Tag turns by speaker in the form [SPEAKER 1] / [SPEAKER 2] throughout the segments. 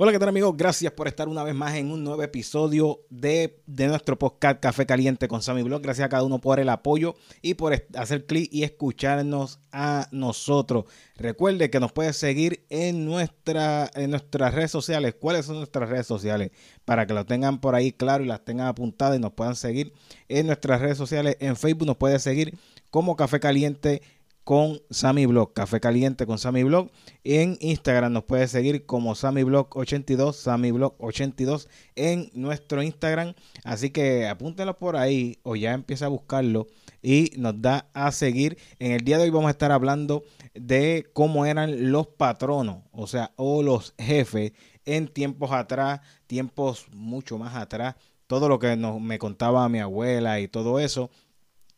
[SPEAKER 1] Hola, ¿qué tal amigos? Gracias por estar una vez más en un nuevo episodio de, nuestro podcast Café Caliente con Sammy Blog. Gracias a cada uno por el apoyo y por hacer clic y escucharnos a nosotros. Recuerde que nos puede seguir en, en nuestras redes sociales. ¿Cuáles son nuestras redes sociales? Para que lo tengan por ahí claro y las tengan apuntadas y nos puedan seguir en nuestras redes sociales. En Facebook nos puede seguir como Café Caliente con Sammy Blog, Café Caliente con Sammy Blog. En Instagram nos puede seguir como Sammy Blog 82, Sammy Blog 82 en nuestro Instagram. Así que apúntenlo por ahí o ya empieza a buscarlo y nos da a seguir. En el día de hoy vamos a estar hablando de cómo eran los patronos, o sea, o los jefes en tiempos atrás, tiempos mucho más atrás. Todo lo que nos, me contaba mi abuela y todo eso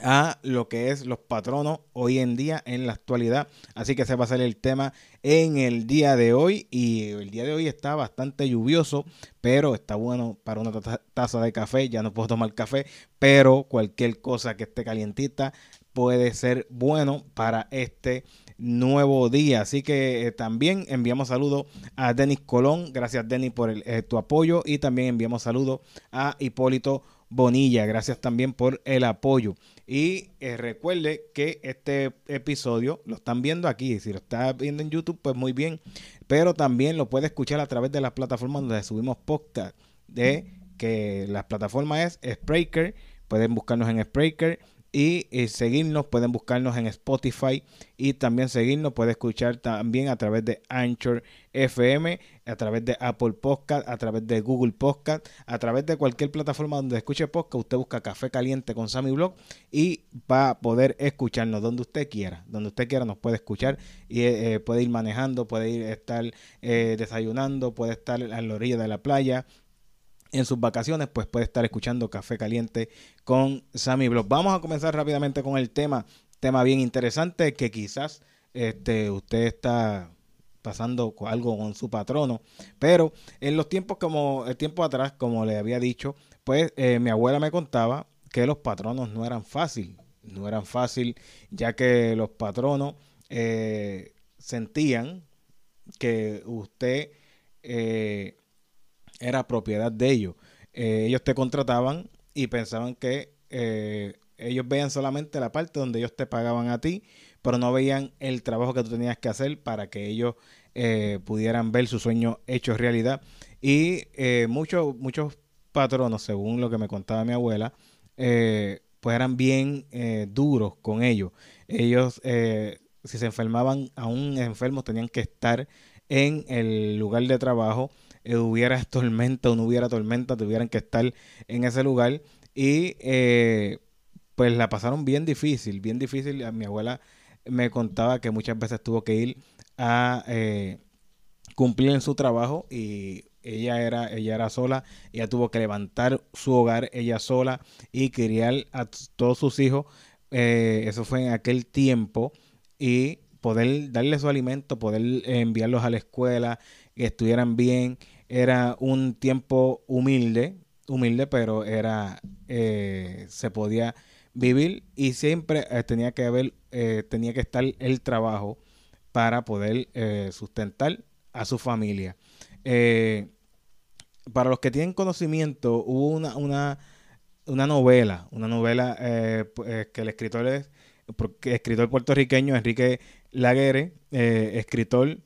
[SPEAKER 1] a lo que es los patronos hoy en día en la actualidad. Así que ese va a ser el tema en el día de hoy. Y el día de hoy está bastante lluvioso, pero está bueno para una taza de café. Ya no puedo tomar café, pero cualquier cosa que esté calientita puede ser bueno para este nuevo día. Así que eh, también enviamos saludos a Denis Colón. Gracias, Denis, por eh, tu apoyo. Y también enviamos saludos a Hipólito Bonilla. Gracias también por el apoyo. Y eh, recuerde que este episodio lo están viendo aquí. Si lo está viendo en YouTube, pues muy bien. Pero también lo puede escuchar a través de las plataformas donde subimos podcast. De que la plataforma es Spreaker. Pueden buscarnos en Spreaker y, eh, seguirnos, pueden buscarnos en Spotify y también seguirnos, puede escuchar también a través de Anchor FM, a través de Apple Podcast, a través de Google Podcast, a través de cualquier plataforma donde escuche podcast, usted busca Café Caliente con Sammy Blog y va a poder escucharnos donde usted quiera, donde usted quiera nos puede escuchar y eh, puede ir manejando, puede ir estar eh, desayunando, puede estar a la orilla de la playa, en sus vacaciones, pues puede estar escuchando Café Caliente con Sammy Blog. Vamos a comenzar rápidamente con el tema, tema bien interesante que quizás este, usted está pasando algo con su patrono, pero en los tiempos como el tiempo atrás, como le había dicho, pues eh, mi abuela me contaba que los patronos no eran fácil, no eran fácil, ya que los patronos eh, sentían que usted eh, era propiedad de ellos. Eh, ellos te contrataban y pensaban que eh, ellos veían solamente la parte donde ellos te pagaban a ti, pero no veían el trabajo que tú tenías que hacer para que ellos eh, pudieran ver su sueño hecho realidad. Y muchos, muchos patronos, según lo que me contaba mi abuela, pues eran bien duros con ellos. Ellos, si se enfermaban, aún enfermos, tenían que estar en el lugar de trabajo hubiera tormenta o no hubiera tormenta, tuvieran que estar en ese lugar. Y eh, pues la pasaron bien difícil, bien difícil. Mi abuela me contaba que muchas veces tuvo que ir a eh, cumplir en su trabajo y ella era, ella era sola, ella tuvo que levantar su hogar ella sola y criar a todos sus hijos. eso fue en aquel tiempo y poder darle su alimento, poder enviarlos a la escuela, que estuvieran bien era un tiempo humilde, humilde, pero era, eh, se podía vivir y siempre eh, tenía que haber, eh, tenía que estar el trabajo para poder sustentar a su familia. para los que tienen conocimiento, hubo una, una, novela, una novela que el escritor es, escritor puertorriqueño Enrique Laguerre, escritor,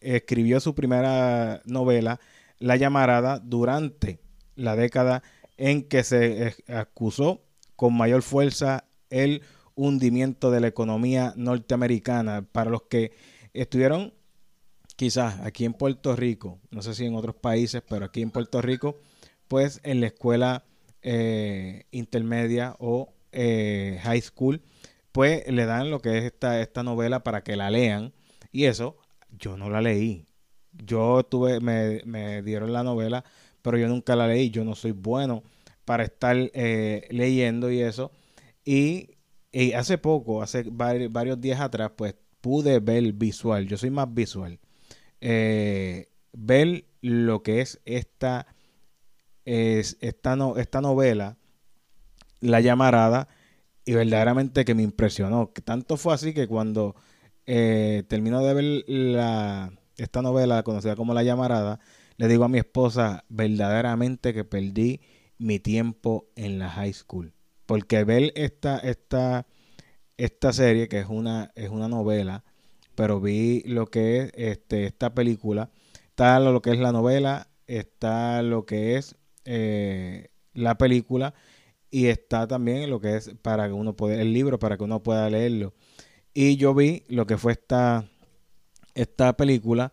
[SPEAKER 1] escribió su primera novela la llamarada durante la década en que se acusó con mayor fuerza el hundimiento de la economía norteamericana. Para los que estuvieron quizás aquí en Puerto Rico, no sé si en otros países, pero aquí en Puerto Rico, pues en la escuela eh, intermedia o eh, high school, pues le dan lo que es esta, esta novela para que la lean. Y eso yo no la leí yo tuve, me, me, dieron la novela, pero yo nunca la leí. Yo no soy bueno para estar eh, leyendo y eso. Y, hace poco, hace varios días atrás, pues pude ver visual. Yo soy más visual. Eh, ver lo que es esta, es esta, no, esta novela, La llamarada, y verdaderamente que me impresionó. Tanto fue así que cuando eh, termino de ver la esta novela conocida como La Llamarada, le digo a mi esposa verdaderamente que perdí mi tiempo en la high school. Porque ver esta, esta, esta serie, que es una, es una novela, pero vi lo que es este, esta película, está lo que es la novela, está lo que es eh, la película y está también lo que es para que uno pueda, el libro para que uno pueda leerlo. Y yo vi lo que fue esta, esta película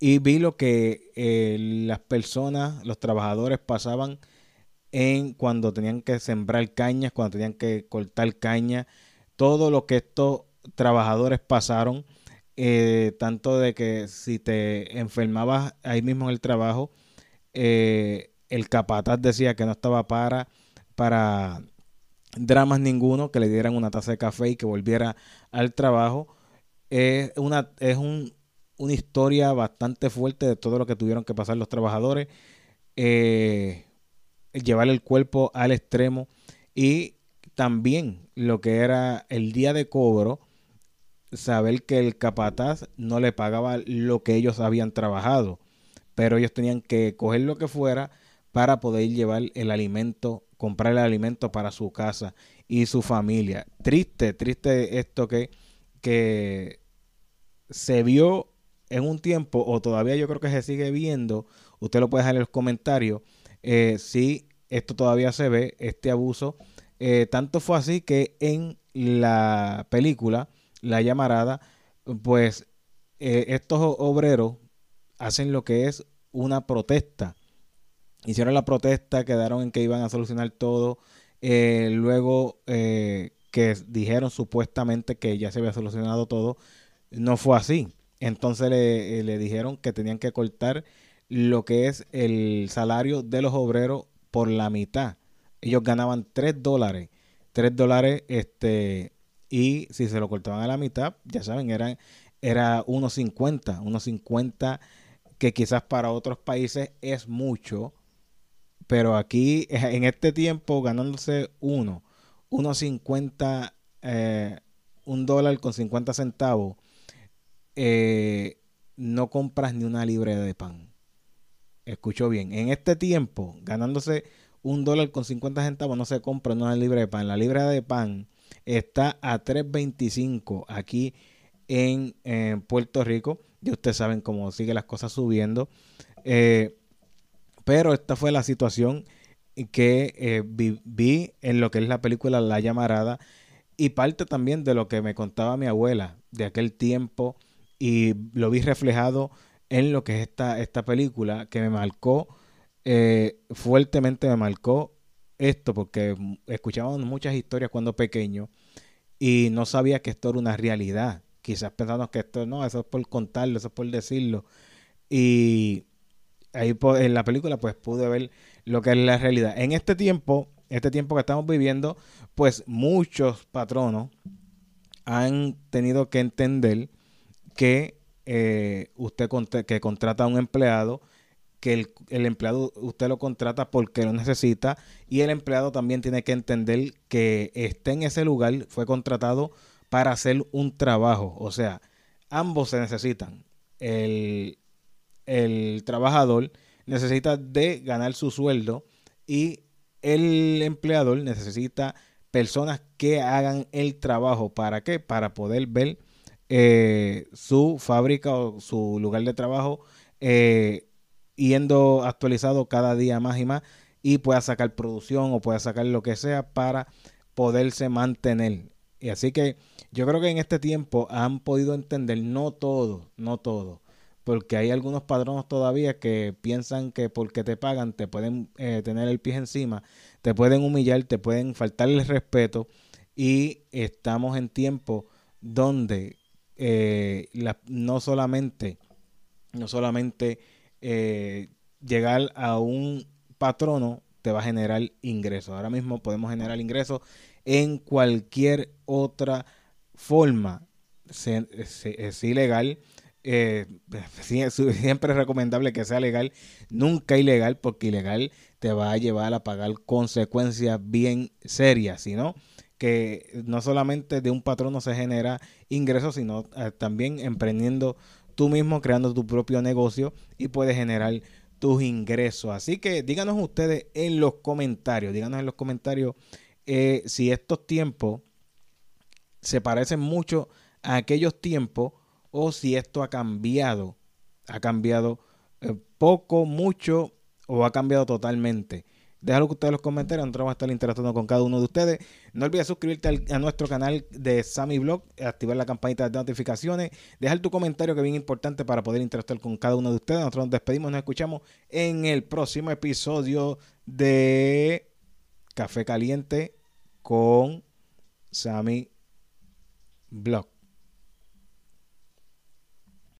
[SPEAKER 1] y vi lo que eh, las personas, los trabajadores pasaban en cuando tenían que sembrar cañas, cuando tenían que cortar caña, todo lo que estos trabajadores pasaron, eh, tanto de que si te enfermabas ahí mismo en el trabajo, eh, el capataz decía que no estaba para, para dramas ninguno, que le dieran una taza de café y que volviera al trabajo. Es una, es un, una historia bastante fuerte de todo lo que tuvieron que pasar los trabajadores. Eh, llevar el cuerpo al extremo y también lo que era el día de cobro, saber que el capataz no le pagaba lo que ellos habían trabajado, pero ellos tenían que coger lo que fuera para poder llevar el alimento, comprar el alimento para su casa y su familia. Triste, triste esto que, que se vio en un tiempo, o todavía yo creo que se sigue viendo, usted lo puede dejar en los comentarios, eh, si esto todavía se ve, este abuso. Eh, tanto fue así que en la película, La llamarada, pues eh, estos obreros hacen lo que es una protesta. Hicieron la protesta, quedaron en que iban a solucionar todo. luego que dijeron supuestamente que ya se había solucionado todo, no fue así. Entonces le, le, dijeron que tenían que cortar lo que es el salario de los obreros por la mitad. Ellos ganaban 3 dólares. 3 dólares, este, y si se lo cortaban a la mitad, ya saben, eran, era 1.50. 1.50 que quizás para otros países es mucho, pero aquí en este tiempo ganándose 1, 1.50, eh, un dólar con 50 centavos eh, no compras ni una libra de pan. Escucho bien. En este tiempo, ganándose un dólar con 50 centavos, no se compra una libra de pan. La libra de pan está a 3.25 aquí en, Puerto Rico. Y ustedes saben cómo sigue las cosas subiendo. Eh, pero esta fue la situación que eh, vi, en lo que es la película La Llamarada y parte también de lo que me contaba mi abuela de aquel tiempo y lo vi reflejado en lo que es esta, esta película que me marcó, eh, fuertemente me marcó esto porque escuchábamos muchas historias cuando pequeño y no sabía que esto era una realidad. Quizás pensamos que esto no, eso es por contarlo, eso es por decirlo. Y ahí en la película pues pude ver lo que es la realidad. En este tiempo, este tiempo que estamos viviendo, pues muchos patronos han tenido que entender que eh, usted que contrata a un empleado, que el, empleado usted lo contrata porque lo necesita y el empleado también tiene que entender que esté en ese lugar, fue contratado para hacer un trabajo. O sea, ambos se necesitan. El, el trabajador necesita de ganar su sueldo y el empleador necesita personas que hagan el trabajo. ¿Para qué? Para poder ver eh, su fábrica o su lugar de trabajo eh, yendo actualizado cada día más y más y pueda sacar producción o pueda sacar lo que sea para poderse mantener. Y así que yo creo que en este tiempo han podido entender, no todo, no todo, porque hay algunos padronos todavía que piensan que porque te pagan te pueden eh, tener el pie encima, te pueden humillar, te pueden faltar el respeto y estamos en tiempo donde eh, no solamente, no solamente eh, llegar a un patrono te va a generar ingresos. Ahora mismo podemos generar ingresos en cualquier otra forma. Es ilegal. Eh, siempre es recomendable que sea legal, nunca ilegal, porque ilegal te va a llevar a pagar consecuencias bien serias, sino que no solamente de un patrono se genera ingresos, sino eh, también emprendiendo tú mismo, creando tu propio negocio y puedes generar tus ingresos. Así que díganos ustedes en los comentarios, díganos en los comentarios eh, si estos tiempos se parecen mucho a aquellos tiempos o si esto ha cambiado, ha cambiado eh, poco, mucho o ha cambiado totalmente. Déjalo que ustedes los comentarios, nosotros vamos a estar interactuando con cada uno de ustedes. No olvides suscribirte a nuestro canal de Sammy Blog, activar la campanita de notificaciones, dejar tu comentario que es bien importante para poder interactuar con cada uno de ustedes. Nosotros nos despedimos, nos escuchamos en el próximo episodio de Café Caliente con Sammy Blog.